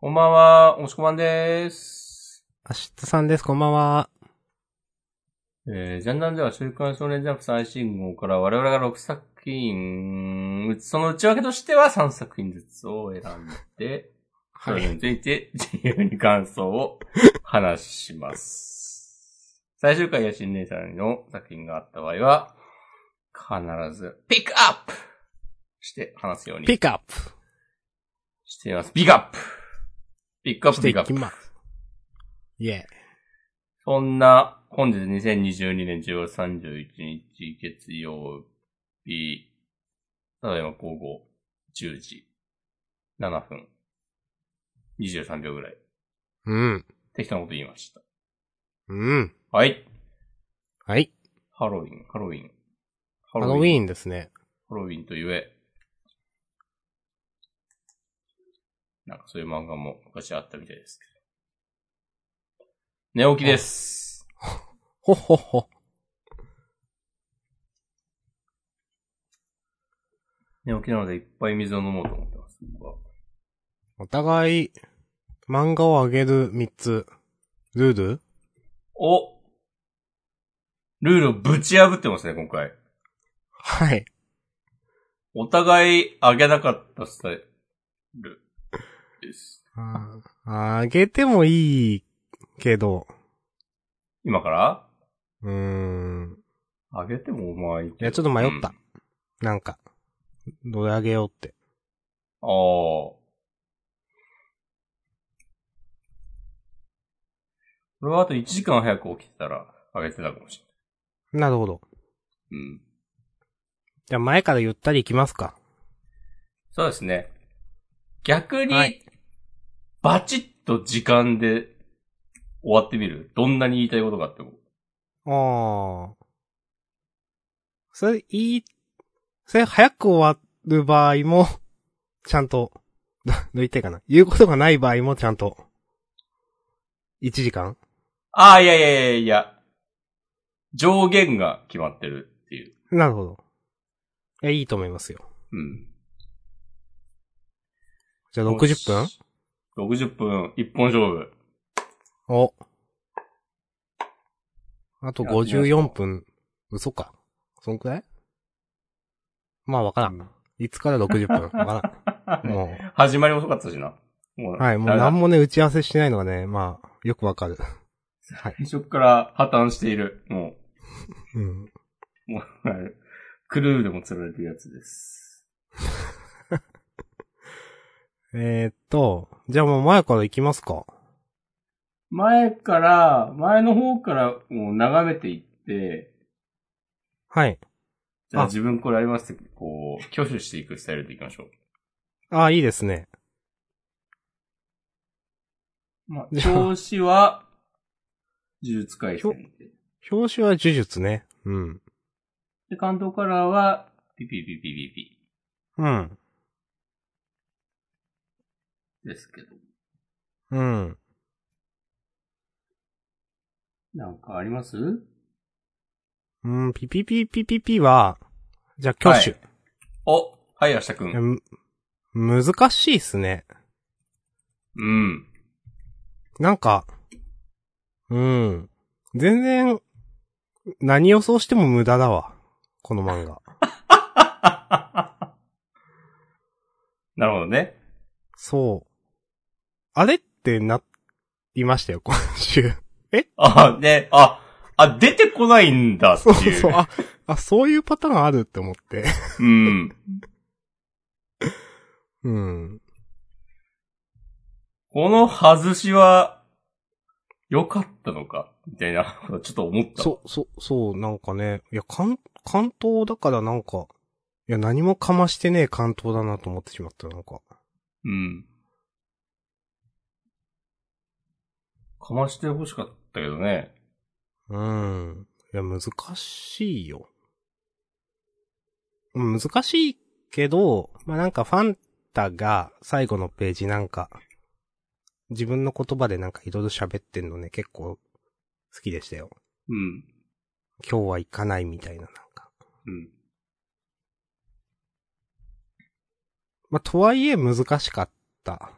こんばんは、おしこまんでーす。アシットさんです、こんばんは。えー、ジャンダンでは週刊少年ジャンプ最新号から我々が6作品、うその内訳としては3作品ずつを選んで、それについて自由に感想を話します。最終回や新連載の作品があった場合は、必ずピックアップして話すようにピックアップしています。ピックアップピックアッしていプピックアップ。きます。イェイ。そんな、本日2022年10月31日月曜日、ただいま午後10時7分23秒ぐらい。うん。適当なこと言いました。うん。はい。はい。ハロウィン、ハロウィン。ハハロウィンですね。ハロウィンとゆえ。なんかそういう漫画も昔あったみたいですけど。寝起きです。ほっほっほ。寝起きなのでいっぱい水を飲もうと思ってます。僕はお互い、漫画をあげる3つ。ルール？おルールをぶち破ってますね、今回。はい。お互い上げなかったスタイルです。ああげてもいいけど、今からうーん。上げてもまあい。やちょっと迷ったなんか、どれあげようって。ああ。これはあと1時間早く起きてたら上げてたかもしれない。なるほど。うん。じゃあ前からゆったり行きますか。そうですね。逆に、はいバチッと時間で終わってみる？どんなに言いたいことがあっても。ああ。それ、いい、それ早く終わる場合も、ちゃんと、どどう言っていいかな。言うことがない場合もちゃんと、1時間ああ、いやいやいやいや。上限が決まってるっていう。なるほど。いや、いいと思いますよ。うん。じゃあ60分？?60 分、一本勝負。お。あとやってみますか54分。嘘か。そんくらい？まあわからん。うんいつから60分？わからん。も始まり遅かったしな。はい、もう何もね、打ち合わせしてないのがね、まあ、よくわかる。はい。最初から破綻している。もうん。う、もう、はいクルーでも釣られてるやつです。えー、っと、じゃあもう前から行きますか。前から、前の方からもう眺めていって、はい。あじゃあ自分これありますって、こう、挙手していくスタイルでいきましょう。ああ、いいですね。まあ、じゃあ調子は、呪術回戦で。表紙は呪術ね。うん。で、関東カラーは、ピピピピピピうん。ですけど。うん。なんかあります？うん、ピピピピピピは、じゃあ挙手。はいおはい、明日くん。む難しいっすね。うん。なんか、うん。全然、何予想しても無駄だわ。この漫画。なるほどね。そう。あれってな、いましたよ、今週。あ、ね、あ、あ、出てこないんだってそういう。そう、あ、あ、そういうパターンあるって思って。うん。うん。この外しは、良かったのか？みたいな、ちょっと思った。そう、そう、そう、なんかね、いや、関、関東だからなんか、いや、何もかましてねえ関東だなと思ってしまった、なんか。うん。かまして欲しかったけどね。うん。いや、難しいよ。うん難しいけど、まあ、なんかファンタが最後のページなんか、自分の言葉でなんかいろいろ喋ってんのね、結構好きでしたよ。うん。今日は行かないみたいななんか。うん。まあ、とはいえ難しかった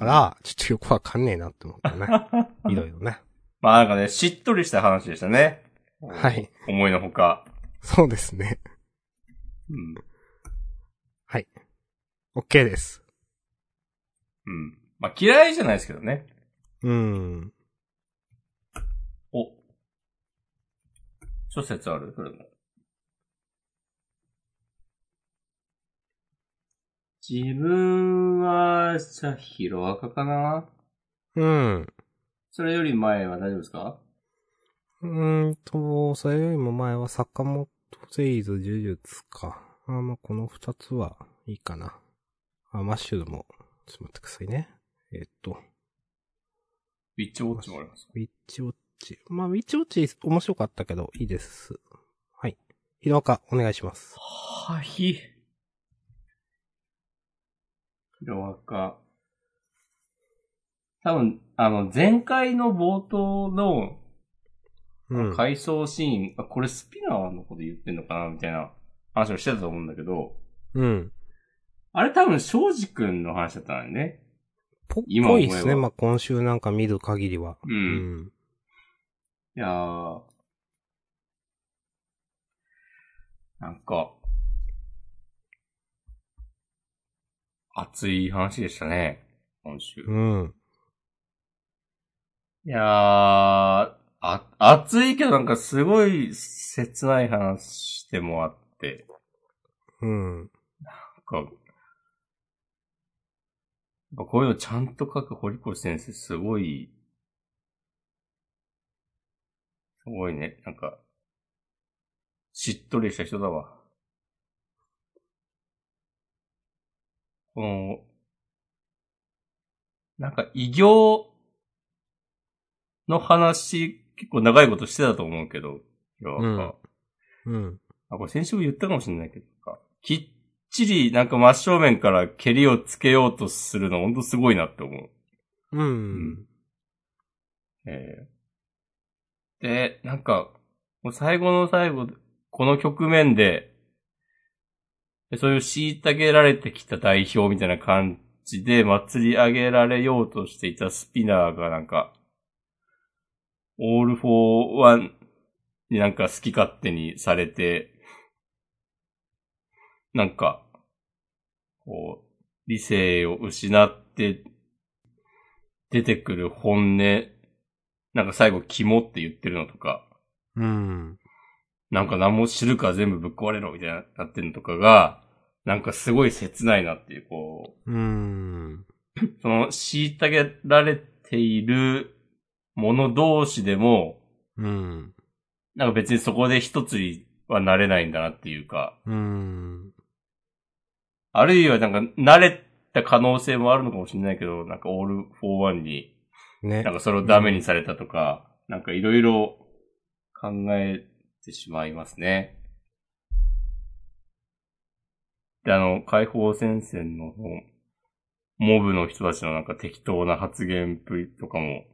から、ちょっとよくわかんねえなって思ったね。いろいろね。まあなんかね、しっとりした話でしたね。はい。思いのほか。そうですね。うん。OK です。うん。まあ嫌いじゃないですけどね。うん。お。諸説ある？それも。自分は、じゃあ、ヒロアカかな？うん。それより前は大丈夫ですか？うーんと、それよりも前は坂本セイズ呪術か。あまあ、この二つはいいかな。あ、マッシュルも、ちょっと待ってくださいね。えっと、ウィッチウォッチもあります。ウィッチウォッチ。まあ、ウィッチウォッチ面白かったけど、いいです。はい。ヒロアカ、お願いします。はい。ヒロアカ。多分、あの、前回の冒頭のうん。回想シーン、あ、これスピナーのこと言ってんのかなみたいな話をしてたと思うんだけど、うん。あれ多分、庄司くんの話だったのよね。ぽっ今思えばぽいですね。まあ、今週なんか見る限りは。う。うんん。いやー。なんか、熱い話でしたね。今週。うん。いやー、あ、熱いけどなんかすごい切ない話でもあって、うん。なんか、こういうのちゃんと書く堀越先生すごい、すごいね、なんか、しっとりした人だわ。この、なんか異形の話、結構長いことしてたと思うけど、なんか、うん。あ、これ先週も言ったかもしれないけど、きっちりなんか真正面から蹴りをつけようとするのほんとすごいなって思う。うん。えーで、なんか、もう最後の最後で、この局面で、でそういう虐げられてきた代表みたいな感じで祭り上げられようとしていたスピナーがなんか、オールフォーワンになんか好き勝手にされて、なんか、こう、理性を失って出てくる本音、なんか最後肝って言ってるのとか、うん。なんか何も知るか全部ぶっ壊れろみたいななってるのとかが、なんかすごい切ないなっていう、こうん。う、その虐げられている者同士でも、うん。なんか別にそこで一つにはなれないんだなっていうか、うん。あるいはなんか慣れた可能性もあるのかもしれないけど、なんかオールフォーワンにねなん。かそれをダメにされたとか、なんかいろいろ考えてしまいますね。で、あの、解放戦線のモブの人たちのなんか適当な発言っぷりとかも、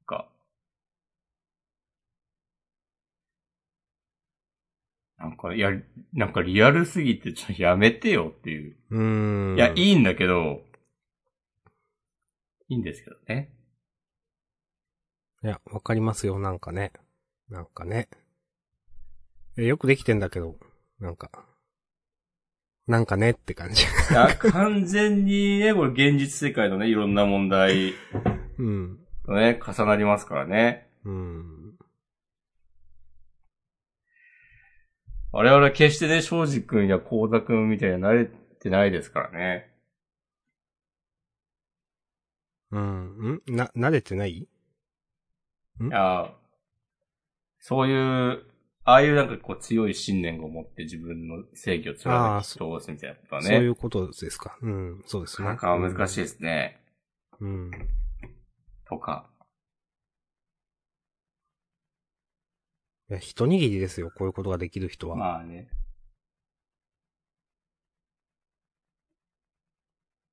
なんか、なんか、や、なんかリアルすぎてちょっとやめてよっていう。うん。いや、いいんだけど、いいんですけどね。いや、わかりますよ、なんかね。なんかね。えよくできてんだけど、なんか。なんかねって感じ。いや、完全にね、これ現実世界のね、いろんな問題うん。とね、重なりますからね。うん。我々は決してね、庄司くんや光田くんみたいになれてないですからね。うん。ん？な、慣れてない？いや、そういう、ああいうなんかこう強い信念を持って自分の正義を貫き通すみたいなことはそういね。うことですか。うん、そうですね。なかなか難しいですね。うん。とか。いや、一握りですよ、こういうことができる人は。まあね。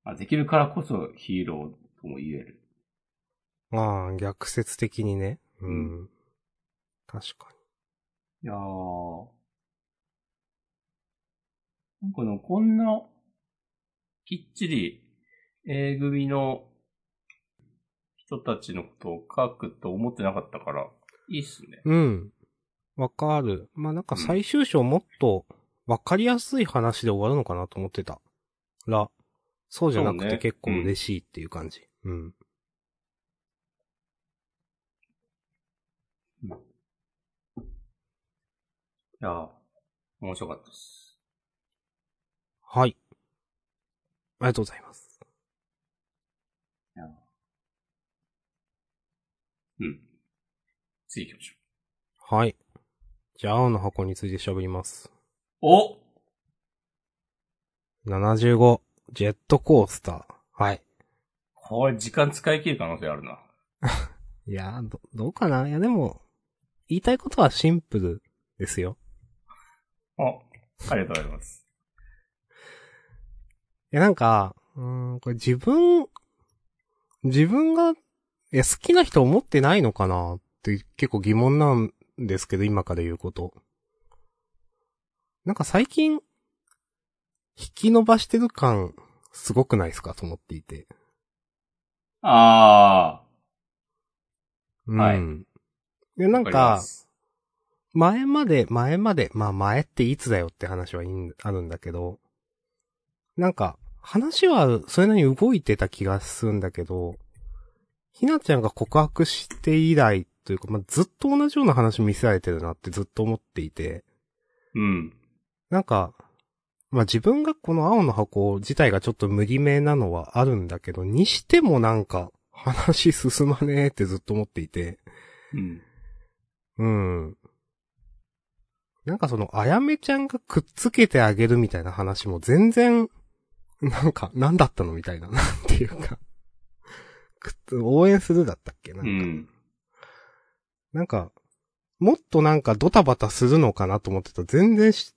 まあ、できるからこそヒーローとも言える。ああ、逆説的にね。うん。確かいやー。なんかでもこんなきっちり A 組の人たちのことを書くと思ってなかったから、いいっすね。うん。わかる。まあ、なんか最終章もっとわかりやすい話で終わるのかなと思ってた。ら、そうじゃなくて結構嬉しいっていう感じ。うん。いやー、面白かったです。はい。ありがとうございます。いやーうん。次行きましょはい。じゃあ、青の箱について喋ります。う。お75、ジェットコースター。はい。これ時間使い切る可能性あるな。いやー、ど、どうかな？いや、でも、言いたいことはシンプルですよ。あ、ありがとうございます。いや、なんか、うーん、これ自分、自分が、いや、好きな人思ってないのかなって結構疑問なんですけど、今から言うこと。なんか最近、引き伸ばしてる感、すごくないですかと思っていて。あうん。はいで、なー。んわか前まで、前まで、まあ前っていつだよって話はいいんあるんだけど、なんか、話はそれなりに動いてた気がするんだけど、ひなちゃんが告白して以来というか、まあ、ずっと同じような話見せられてるなってずっと思っていて、うん。なんか、まあ、自分がこの青の箱自体がちょっと無理めなのはあるんだけど、にしてもなんか、話進まねえってずっと思っていて、うん。うん。なんかその、あやめちゃんがくっつけてあげるみたいな話も全然、なんか、なんだったのみたいな、なんていうか。くっつ応援するだったっけなんか、うん。なんか、もっとなんかドタバタするのかなと思ってたら全然し、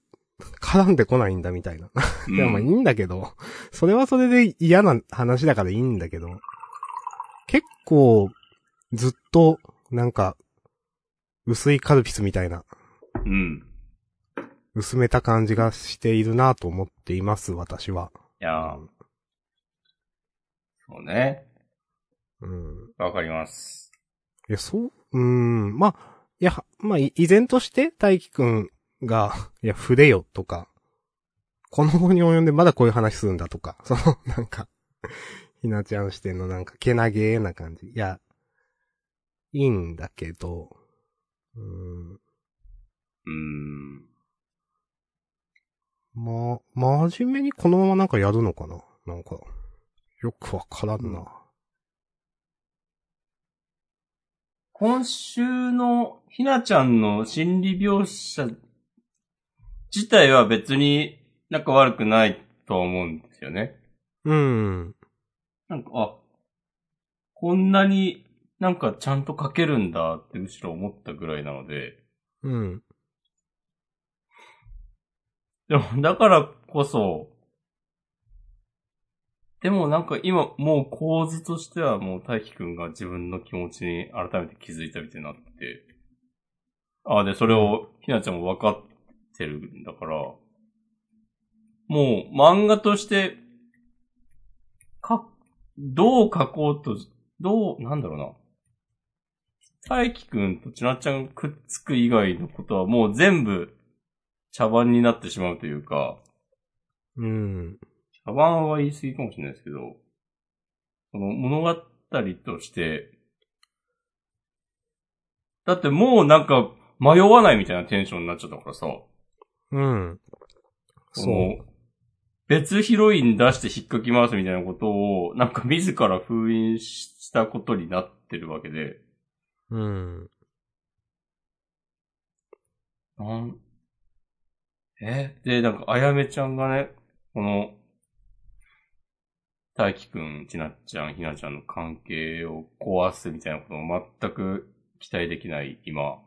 絡んでこないんだみたいな。いや、まあいいんだけど、それはそれで嫌な話だからいいんだけど、結構、ずっと、なんか、薄いカルピスみたいな、うん。薄めた感じがしているなと思っています、私は。いやーそうね。うん。わかります。いや、そう、うーん、まあ、いや、まあ、い依然として、大輝くんが、いや、触れよとか、この後に及んでまだこういう話するんだとか、その、なんか、ひなちゃん視点のなんか、けなげな感じ。いや、いいんだけど、うーん、うーん。ま、真面目にこのままなんかやるのかな？なんか、よくわからんな。今週のひなちゃんの心理描写自体は別になんか悪くないとは思うんですよね。うん。なんか、あ、こんなになんかちゃんと書けるんだってむしろ思ったぐらいなので。うん。でも、だからこそ、でもなんか今もう構図としてはもう大輝くんが自分の気持ちに改めて気づいたみたいになって、ああ、で、それをひなちゃんも分かってるんだから、もう漫画として、か、どう書こうと、どう、なんだろうな。大輝くんとちなちゃんくっつく以外のことはもう全部茶番になってしまうというか、うん。茶番は言い過ぎかもしれないですけど、その物語として、だってもうなんか迷わないみたいなテンションになっちゃったからさ、うん。その別ヒロイン出して引っかき回すみたいなことを、なんか自ら封印したことになってるわけで、うん。なん、えで、なんか、あやめちゃんがね、この、大輝くん、ちなっちゃん、ひなちゃんの関係を壊すみたいなことを全く期待できない今、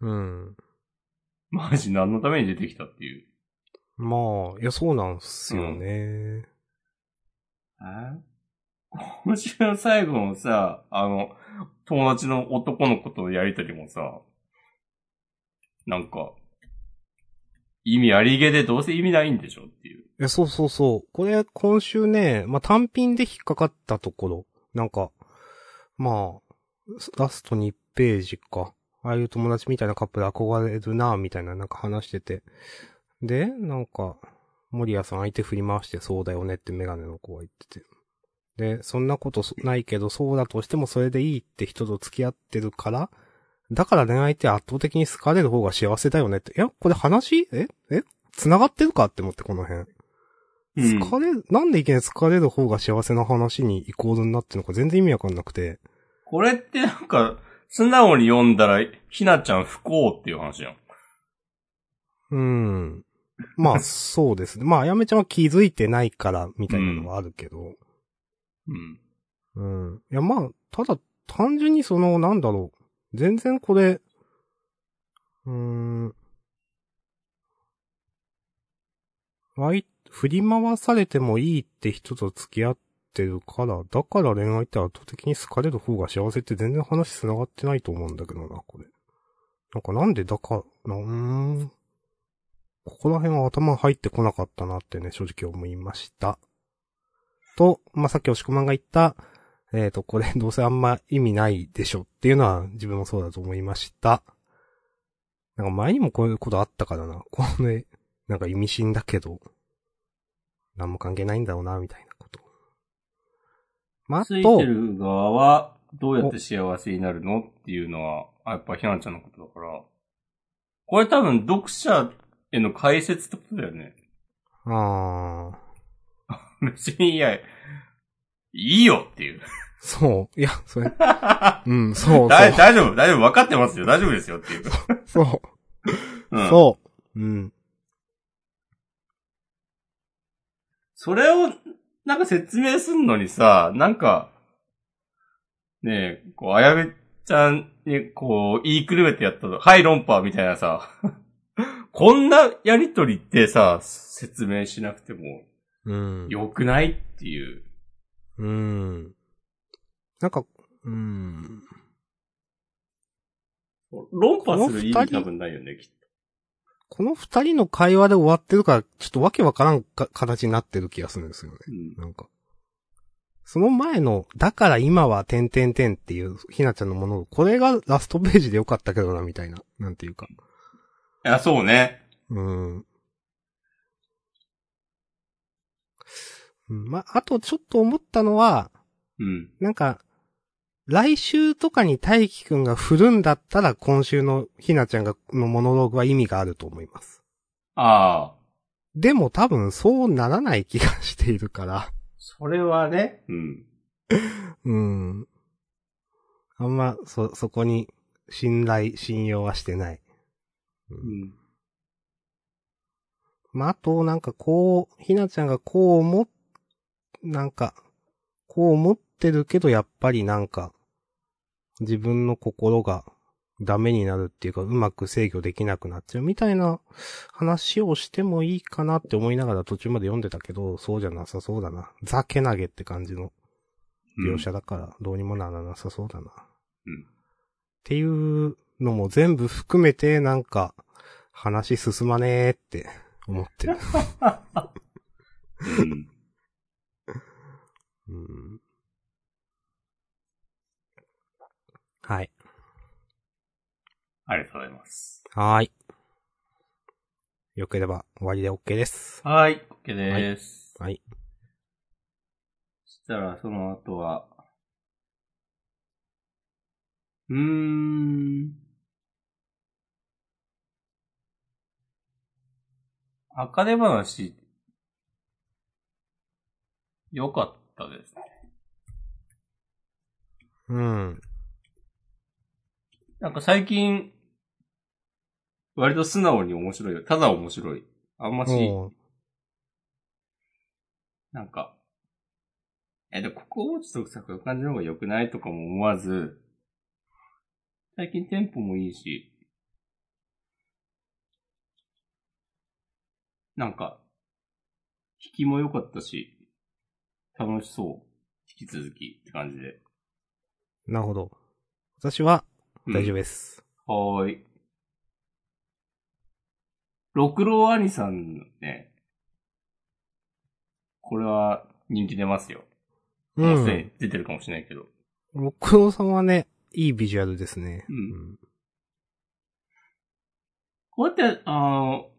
うん。マジ何のために出てきたっていう。まあ、いや、そうなんすよね。え？今週の最後のさ、あの、友達の男の子とのやりとりもさ、なんか、意味ありげでどうせ意味ないんでしょっていう。や、そうそうそう。これ、今週ね、まあ、単品で引っかかったところ。なんか、まあ、ラスト2ページか。ああいう友達みたいなカップル憧れるなみたいななんか話してて。で、なんか、森谷さん相手振り回してそうだよねってメガネの子が言ってて。で、そんなことないけど、そうだとしてもそれでいいって人と付き合ってるから、だから恋愛って圧倒的に好かれる方が幸せだよねって。いや、これ話？え？え？繋がってるかって思って、この辺。うん。疲れる、なんでいきなり疲れる方が幸せな話にイコールになってるのか全然意味わかんなくて。これってなんか、素直に読んだら、ひなちゃん不幸っていう話やん。うん。まあ、そうですね。まあ、あやめちゃんは気づいてないから、みたいなのはあるけど。うん。うん。いや、まあ、ただ、単純にその、なんだろう。全然これ、うーん。わい、振り回されてもいいって人と付き合ってるから、だから恋愛って圧倒的に好かれる方が幸せって全然話繋がってないと思うんだけどな、これ。なんかなんでだから、うーん。ここら辺は頭入ってこなかったなってね、正直思いました。と、まあ、さっき押し込まんが言った、えっ、と、これ どうせあんま意味ないでしょっていうのは自分もそうだと思いました。なんか前にもこういうことあったからな。これ、なんか意味深だけど、何も関係ないんだろうな、みたいなこと。まあ、あついとて、る側は、どうやって幸せになるのっていうのは、あやっぱひなちゃんのことだから。これ多分読者への解説ってことだよね。あー、別に、いや、いいよっていう。そう。いや、それ、うん、そう、そう。大丈夫、大丈夫、分かってますよ、大丈夫ですよっていう。そう。うん。そう。うん。それを、なんか説明すんのにさ、なんか、ねえ、こう、あやめちゃんに、こう、言いくるめてやったと、はい、論破みたいなさ、こんなやりとりってさ、説明しなくてもうん。良くないっていう。うん。なんか、うん。論破する意味多分ないよね、きっこの二人の会話で終わってるから、ちょっとわけわからんか形になってる気がするんですよね。と。うん。なんか。その前の、だから今は点々点っていうひなちゃんのもの、これがラストページでよかったけどな、みたいな。なんていうか。いや、そうね。うん。うんまあ、あとちょっと思ったのは、うん。なんか、来週とかに大輝くんが振るんだったら今週のひなちゃんが、のモノローグは意味があると思います。ああ、でも多分そうならない気がしているから。それはね。うん。うん。あんま、そ、そこに信頼、信用はしてない。うん。まあ、あと、なんかこう、ひなちゃんがこう思っ、なんか、こう思ってるけど、やっぱりなんか、自分の心がダメになるっていうか、うまく制御できなくなっちゃうみたいな話をしてもいいかなって思いながら途中まで読んでたけど、そうじゃなさそうだな。ザケ投げって感じの描写だから、どうにもならなさそうだな。うんっていうのも全部含めて、なんか、話進まねーって思ってる。うん。うんはい。ありがとうございます。はーい。よければ終わりで OK です。はい、OK です。はい。そしたら、その後は、うーん。あかね話、良かったですね。うん。なんか最近、割と素直に面白いよ。ただ面白い。あんまし、なんか、え、で、ここをちょっとさ、こういう感じの方が良くないとかも思わず、最近テンポもいいし、なんか、引きも良かったし、楽しそう。引き続きって感じで。なるほど。私は大丈夫夫。です。はーい。六郎兄さんのね、これは人気出ますよ。う。もうすでに出てるかもしれないけど。六郎さんはね、いいビジュアルですね。うんこうやって、あの、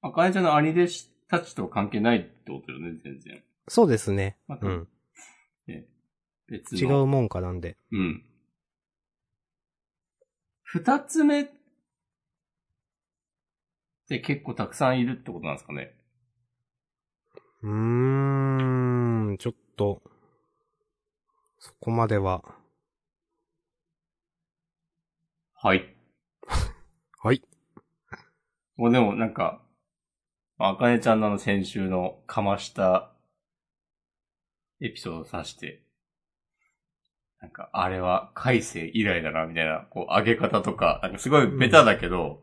あかねちゃんの兄弟子たちと関係ないってことよね、全然。そうですね。またうん。別の。違うもんかなんで。うん。二つ目って結構たくさんいるってことなんですかね。うーん、ちょっと、そこまでは。はい。はい。もうでもなんか、あかねちゃんのあの先週のかましたエピソードを指して、なんか、あれは改正以来だな、みたいな、こう、上げ方とか、なんかすごいベタだけど、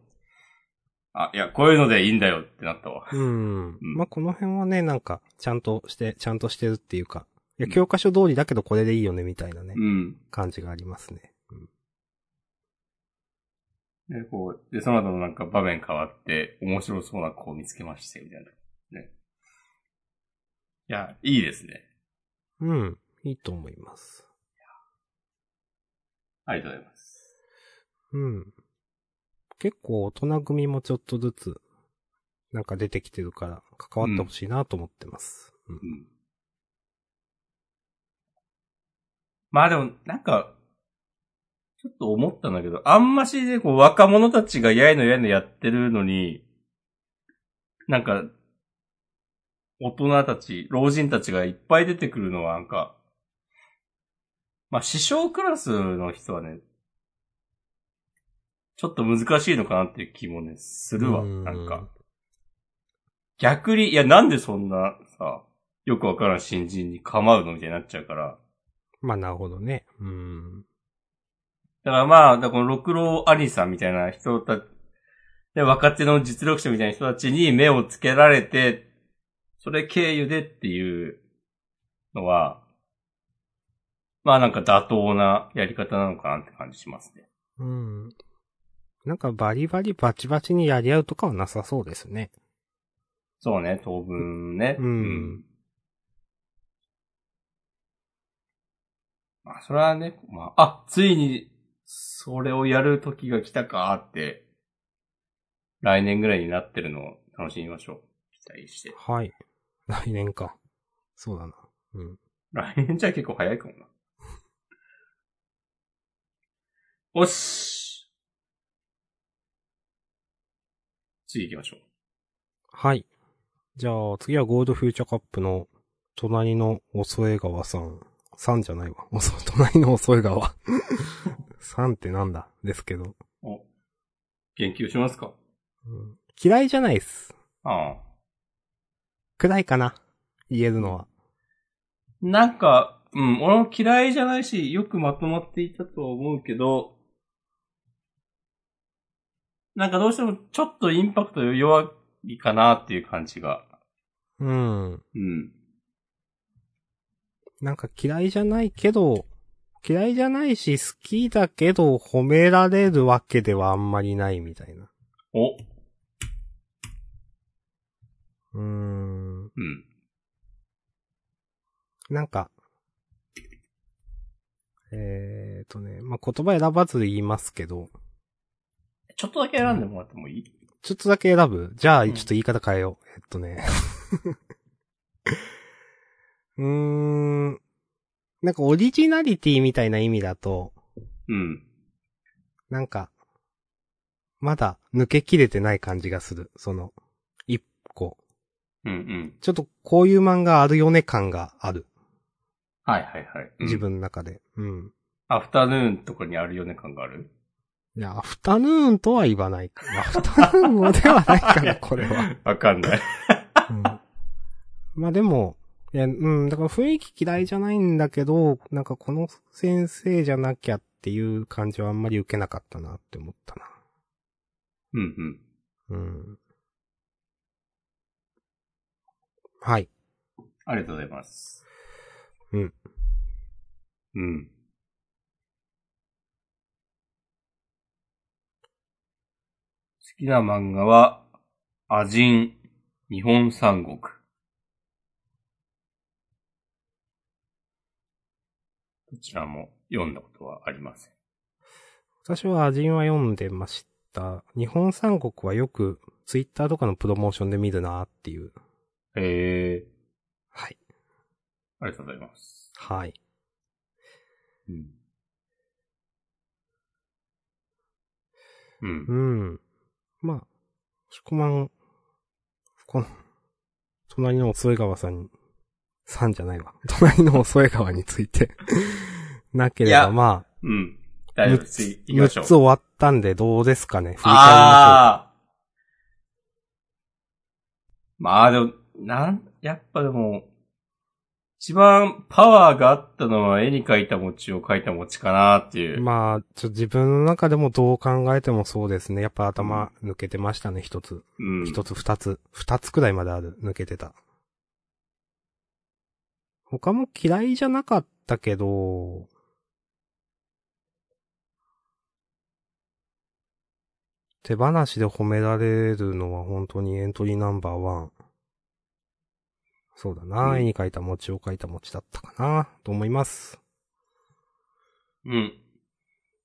あ、いや、こういうのでいいんだよってなったわ。うん。んまあ、この辺はね、なんか、ちゃんとして、ちゃんとしてるっていうか、いや、うん教科書通りだけどこれでいいよね、みたいなね、うん。感じがありますね。うんで、こう、で、その後のなんか場面変わって、面白そうな子を見つけまして、みたいな。ね。いや、いいですね。うん。いいと思います。ありがとうございます。うん。結構大人組もちょっとずつ、なんか出てきてるから、関わってほしいなと思ってます。うんうん。まあでも、なんか、ちょっと思ったんだけど、あんましでこう若者たちがやいのやいのやってるのに、なんか、大人たち、老人たちがいっぱい出てくるのはなんか、まあ師匠クラスの人はね、ちょっと難しいのかなっていう気もね、するわ。うんなんか。逆に、いやなんでそんなさ、よくわからん新人に構うのみたいになっちゃうから。まあ、なるほどね。うん。だからまあ、だこの六郎兄さんみたいな人たち、で、若手の実力者みたいな人たちに目をつけられて、それ経由でっていうのは、まあなんか妥当なやり方なのかなって感じしますね。うん。なんかバリバリバチバチにやり合うとかはなさそうですね。そうね、当分ね。うんまあ、それはね、まあ、あ、ついに、それをやる時が来たかって、来年ぐらいになってるのを楽しみましょう。期待して。はい。来年か。そうだな。うん。来年じゃ結構早いかもな。おし。次行きましょう。はい。じゃあ、次はゴールドフューチャーカップの、隣のおそえ川さん。さんじゃないわ。おそ、隣のおそえ川。さんってなんだ？ですけど、お、言及しますか？うん嫌いじゃないっす。ああ。暗いかな？言えるのは。なんか、うん、俺も嫌いじゃないし、よくまとまっていたとは思うけど、なんかどうしてもちょっとインパクト弱いかなっていう感じが。うん。うん。なんか嫌いじゃないけど、嫌いじゃないし好きだけど褒められるわけではあんまりないみたいな。お、うーん。うん。なんか、えーとね、まあ、言葉選ばず言いますけど、ちょっとだけ選んでもらってもいい？ちょっとだけ選ぶ？じゃあ、うんちょっと言い方変えよう。えっとね。うーん。なんかオリジナリティみたいな意味だと、うん。なんか、まだ抜けきれてない感じがする。その、一個。うんうん。ちょっとこういう漫画あるよね感がある。はいはいはい。うん自。分の中で。うん。アフタヌーンとかにあるよね感がある？いや、アフタヌーンとは言わないかな。アフタヌーンではないかな、これは。わかんない。うん、まあでも、いや、うん、だから雰囲気嫌いじゃないんだけど、なんかこの先生じゃなきゃっていう感じはあんまり受けなかったなって思ったな。うんうん。うん。はい。ありがとうございます。うん。うん。好きな漫画は、アジン、日本三国。どちらも読んだことはありません。私はアジンは読んでました。日本三国はよくツイッターとかのプロモーションで見るなっていうへえ。はい。ありがとうございます。はい。うん。うんう。ん。まあ、宿満、この、隣の添川さんに、さんじゃないわ。隣の添川について、なければまうん。あ、大丈夫です。い行きま6しょうつ。終わったんでどうですかね振り返りまああ。まあでも、なん、やっぱでも、一番パワーがあったのは絵に描いた餅を描いた餅かなっていう。まあ、ちょ、自分の中でもどう考えてもそうですね。やっぱ頭抜けてましたね、一つ。うん。一つ二つ、二つくらいまである、抜けてた。他も嫌いじゃなかったけど、手放しで褒められるのは本当にエントリーナンバーワン。そうだな、うん絵に描いた餅を描いた餅だったかな、と思います。うん。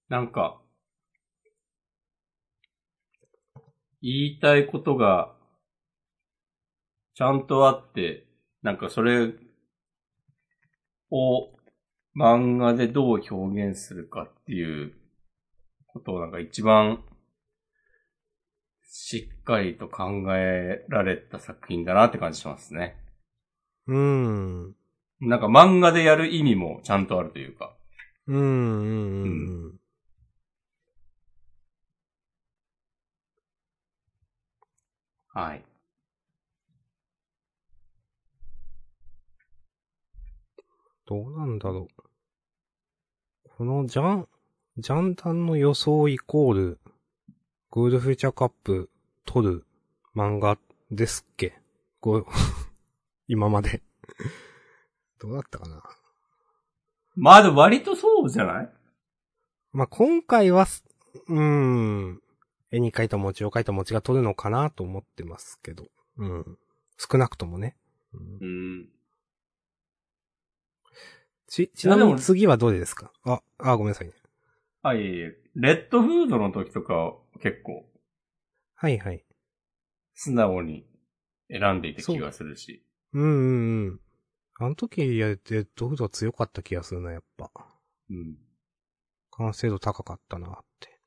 なんか、言いたいことが、ちゃんとあって、なんかそれを漫画でどう表現するかっていうことをなんか一番しっかりと考えられた作品だなって感じしますね。うーん。うなんか漫画でやる意味もちゃんとあるというか。ーん、うん、うんうん。はい。どうなんだろう。このジャン、ジャンダンの予想イコール、ゴールドフューチャーカップ撮る漫画ですっけ？こう、今まで。どうだったかな？まあでも割とそうじゃない？まあ、今回はす、うーん、絵に描いた餅を描いた餅が撮るのかなと思ってますけど。うん。少なくともね。うんうん。ち、ちなみに次はどれですか？あ、あ、ごめんなさいね。あ、いえいえ。レッドフードの時とか結構はいはい。素直に選んでいた気がするし。うんうんうん。あの時やって、ドフドは強かった気がするな、やっぱ。うん。完成度高かったなって。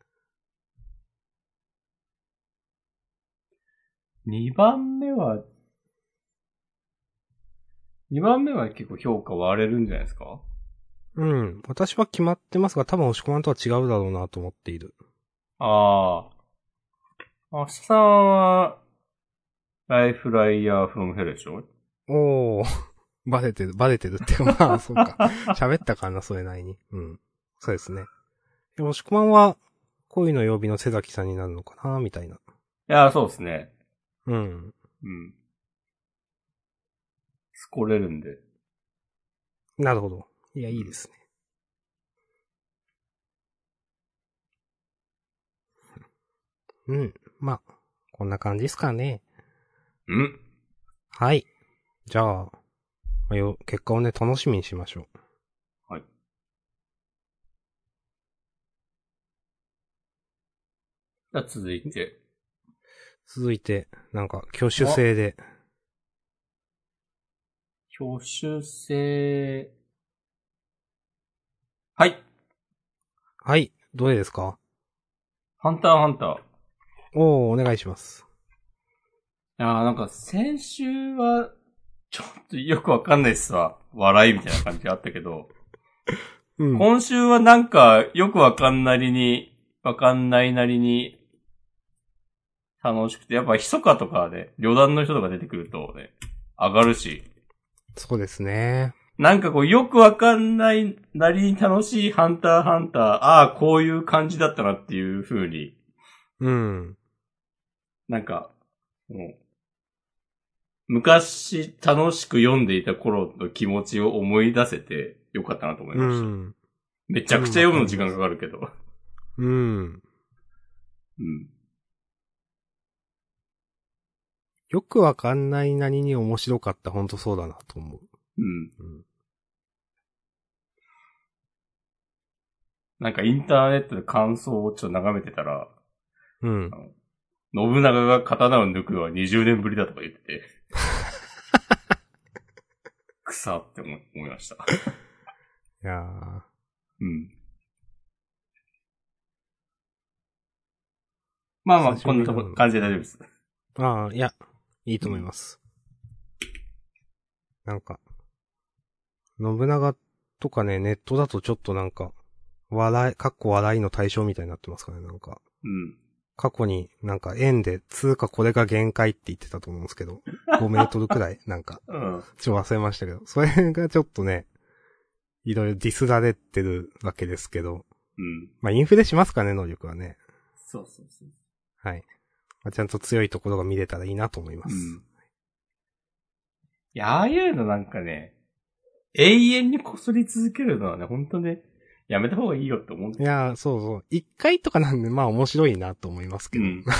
2番目は、2番目は結構評価割れるんじゃないですか？うん。私は決まってますが、多分押し込まんとは違うだろうなと思っている。ああ。明日さんは、ライフライヤーフロムヘルでしょ？おー。バレてる、バレてるっていうか、まあ、そうか。喋ったかな、それなりに。うん。そうですね。で押し込まんは、恋の曜日の瀬崎さんになるのかな、みたいな。いや、そうですね。うん。うん。スコれるんで。なるほど。いや、いいですね。うん。まあ、こんな感じですかね。うんはい。じゃあ、まあよ、結果をね、楽しみにしましょう。はい。じゃあ続いて。続いて、なんか、挙手制で。挙手制。はい。はい。どれですか？ハンターハンター。おー、お願いします。いやーなんか先週は、ちょっとよくわかんないっすわ。笑いみたいな感じがあったけど、うん。今週はなんかよくわかんなりに、わかんないなりに、楽しくて、やっぱ密かとかね、旅団の人とか出てくるとね、上がるし、そうですね。なんかこうよくわかんないなりに楽しいハンターハンター、ああ、こういう感じだったなっていう風に、うん。なんか、もう、昔楽しく読んでいた頃の気持ちを思い出せてよかったなと思いうました。ん。めちゃくちゃ読むの時間かかるけど。うん。うん。よくわかんないなりに面白かった。ほんとそうだなと思う。うん。うん。なんかインターネットで感想をちょっと眺めてたら、うん。信長が刀を抜くのは20年ぶりだとか言ってて。草って思い思いました。いやーうん。まあまあ、こんな感じで大丈夫です。ああ、いや、いいと思います。なんか、信長とかね、ネットだとちょっとなんか、笑い、かっこ笑いの対象みたいになってますからね、なんか。うん。過去になんか円で通貨これが限界って言ってたと思うんですけど、5メートルくらいなんか、うん。ちょっと忘れましたけど、それがちょっとね、いろいろディスられてるわけですけど、うん。まあインフレしますかね、能力はね。そうそうそう。はい。まあ、ちゃんと強いところが見れたらいいなと思います。うん。いや、ああいうのなんかね、永遠にこすり続けるのはね、ほんとね、やめた方がいいよって思うんいやー、そうそう。一回とかなんで、まあ面白いなと思いますけど。うん。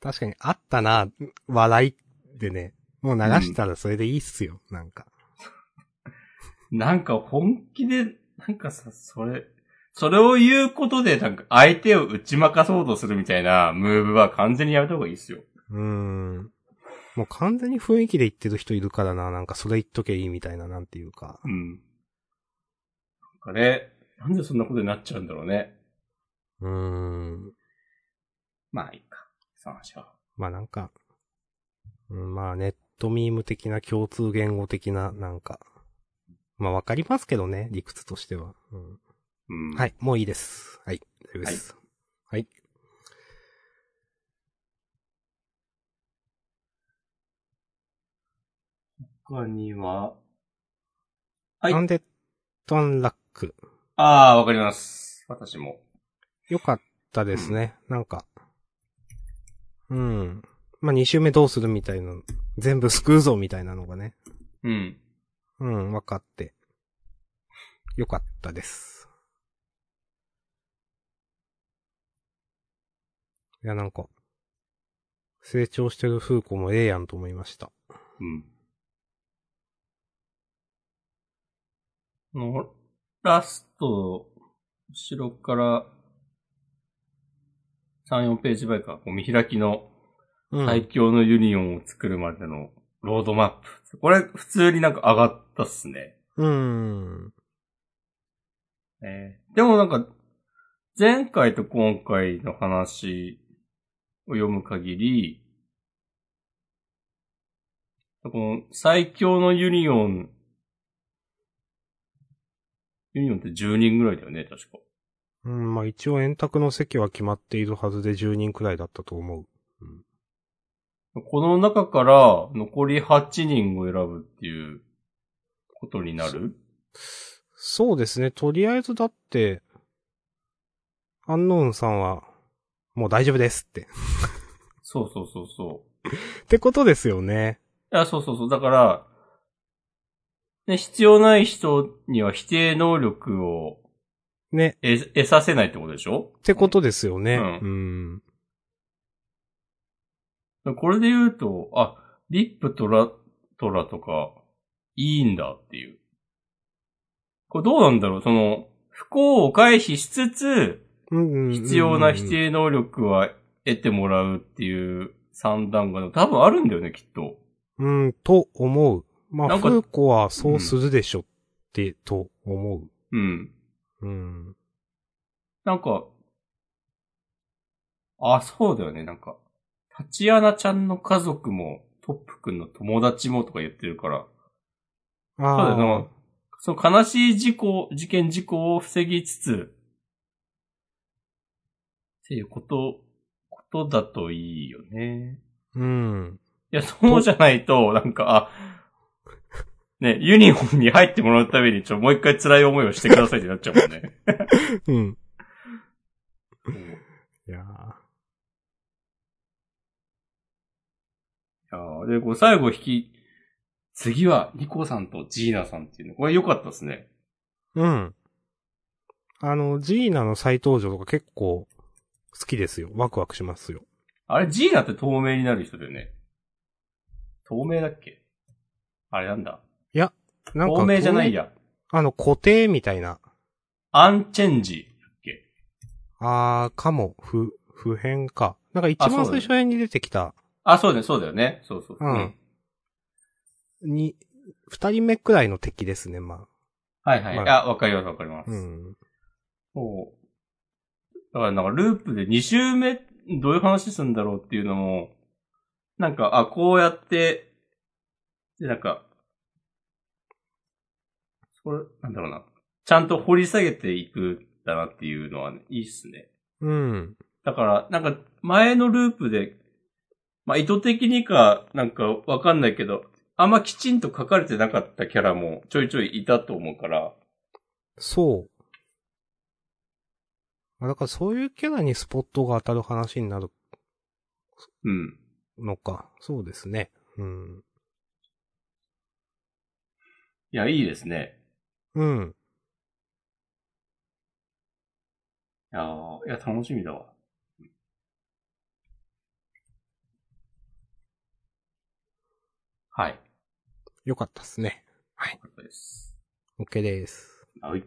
確かにあったな、笑いでね。もう流したらそれでいいっすよ、なんか。なんか本気で、なんかさ、それ、それを言うことで、なんか相手を打ち負かそうとするみたいなムーブは完全にやめた方がいいっすよ。うーん。もう完全に雰囲気で言ってる人いるからな、なんかそれ言っとけいいみたいな、なんていうか。うん。なんかね、なんでそんなことになっちゃうんだろうね。うーん。まあいいか。その話は。まあなんか、うん、まあネットミーム的な共通言語的な、なんか。まあわかりますけどね、理屈としては。うんうん。。はいい、もういいです。はい、大丈夫です。はい。他には、はいアンデッドアンラック。ああ、わかります。私も。よかったですね。なんか。うん。まあ、2周目どうするみたいな、全部救うぞみたいなのがね。うん。うん、分かって。よかったです。いや、なんか、成長してる風子もええやんと思いました。うん。の、ラスト、後ろから、3、4ページ前か、こう見開きのうん。最強のユニオンを作るまでのロードマップ。これ、普通になんか上がったっすね。うん。えーでもなんか、前回と今回の話を読む限り、この最強のユニオン、ユニオンって10人ぐらいだよね、確か。うん、まあ一応円卓の席は決まっているはずで10人くらいだったと思う。うんこの中から残り8人を選ぶっていうことになる？そうですね。とりあえずだって、アンノーンさんは、もう大丈夫ですって。そうそうそうそう。ってことですよね。いや、そうそうそう。だから、ね、必要ない人には否定能力をね。得得させないってことでしょ？ってことですよね。ううん。これで言うと、あ、リップトラ、トラとか、いいんだっていう。これどうなんだろう？その、不幸を回避しつつ、うん必要な否。定能力は得てもらうっていう算段が多分あるんだよね、きっと。うん、と思う。まあ、なんかフーコはそうするでしょって、と思う。うん。うん。なんか、あ、そうだよね、なんか、タチアナちゃんの家族も、トップくんの友達もとか言ってるから、そうだあよな。その悲しい事故、事件事故を防ぎつつ、っていうこと、ことだといいよね。あ。うん。いや、そうじゃないと、なんか、あ、ね、ユニフォームに入ってもらうために、ちょ、もう一回辛い思いをしてくださいってなっちゃうもんね。うん。いやーいやーで、こう最後引き、次はニコさんとジーナさんっていうの。これ良かったですね。うん。あの、ジーナの再登場とか結構好きですよ。ワクワクしますよ。あれ、ジーナって透明になる人だよね。透明だっけ？あれなんだ？なんか透明じゃないや。あの、固定みたいな。アンチェンジだっけあー、かも、不、不変か。なんか一番最初に出てきた、あ、そうだね、そうだよね。そうそう。うんに、二人目くらいの敵ですね、まはいはい。まあ、わかりますわかりまあ。す。うん。そう。だからなんかループで2周目、どういう話するんだろうっていうのも、なんか、あ、こうやって、で、なんか、それ、なんだろうな。ちゃんと掘り下げていくんだなっていうのは、ね、いいっすね。うん。だから、なんか、前のループで、まあ、意図的にか、なんか、わかんないけど、あんまきちんと書かれてなかったキャラもちょいちょいいたと思うから、そう。あだからそういうキャラにスポットが当たる話になるうん。のか。そうですね。うん。いや、いいですね。うん。いやーいや、楽しみだわ。はい。よかったっすね。よかったです。OK です。はい。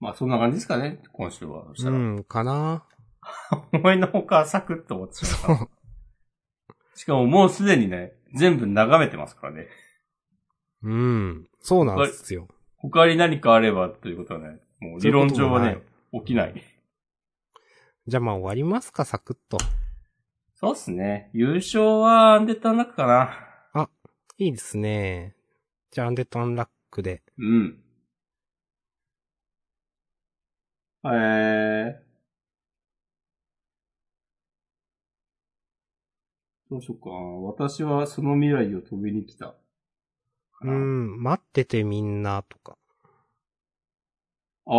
まあ、そんな感じですかね、今週は。うん、かな 思いのほかサクッと終わってた。しかももうすでにね、全部眺めてますからね。うん。そうなんですよ。他に何かあればということはね、もう理論上はね、起きない。じゃあまあ終わりますか、サクッと。そうっすね。優勝はアンデッドアンラックかな。いいですね。じゃあアンデッドアンラックで。うん。えー。どうしようかな。私はその未来を飛びに来た。う。ん、待っててみんなとか。ああ。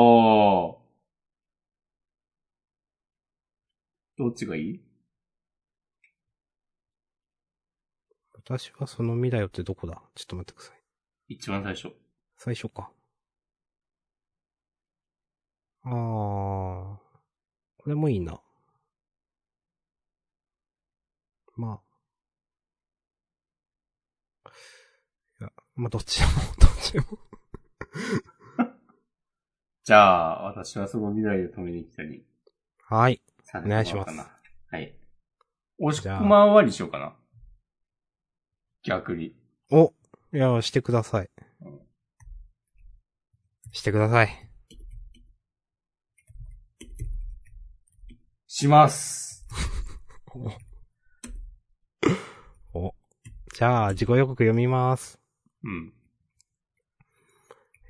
どっちがいい？私はその未来をってどこだ？ちょっと待ってください。一番最初。最初か。あー。これもいいな。まあ。いや、まあどっちでも、どっちでも。じゃあ、私はその未来を止めに来たに。はい。さお願いしますはい。押し込まんはにしようかな。逆に。お、いや、してくださいうん。してください。します。お。じゃあ、自己予告読みます。うん。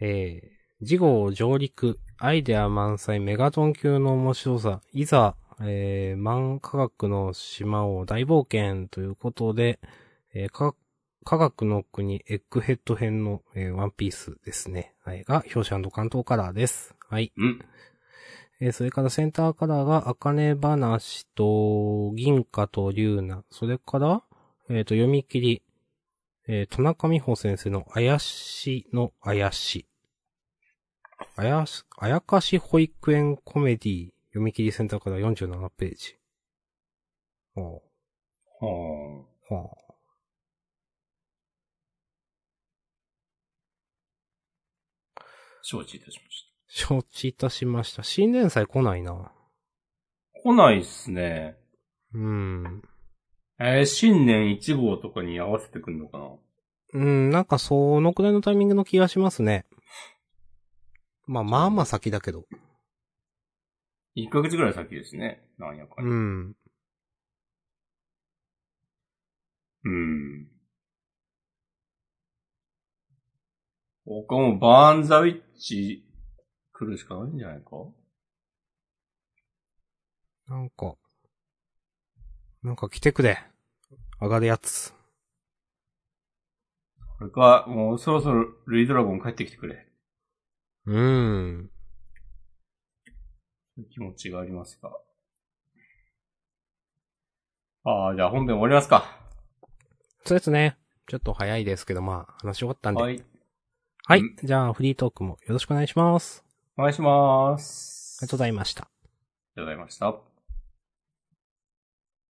えー、次号上陸、アイデア満載メガトン級の面白さ、いざ、えー、満科学の島を大冒険ということで、えー、科科学の国エッグヘッド編の、えーワンピースですね。はい。が、表紙関東カラーです。はい。うん。えーそれからセンターカラーが、あかね話と、銀貨と龍ナ。それから、えっ、と、読み切り、えー、田中美穂先生の怪しの怪し。あやし、あやかし保育園コメディ読み切りセンターカラー47ページ。ははあ、はあ。あ。承知いたしまし承知いたしました。新連載来ないな。た。来ないっすね。うん。えー、新年1号とかに合わせてくんのかな？うん、なんかそのくらいのタイミングの気がしますね。まあまあまあ先だけど。?1 ヶ月ぐらい先ですね。なんやかうに。ん。うん。他もバーンザウィッチ来るしかないんじゃないか？なんか、なんか来てくれ。上がるやつ。これか、もうそろそろルイドラゴン帰ってきてくれ。うん。そういう気持ちがありますが。ああ、じゃあ本編終わりますか。そうですね。ちょっと早いですけど、まあ、話終わったんで。は。はいい。うんじゃあ、フリートークもよろしくお願いします。お願いします。ありがとうございました。ありがとうございました。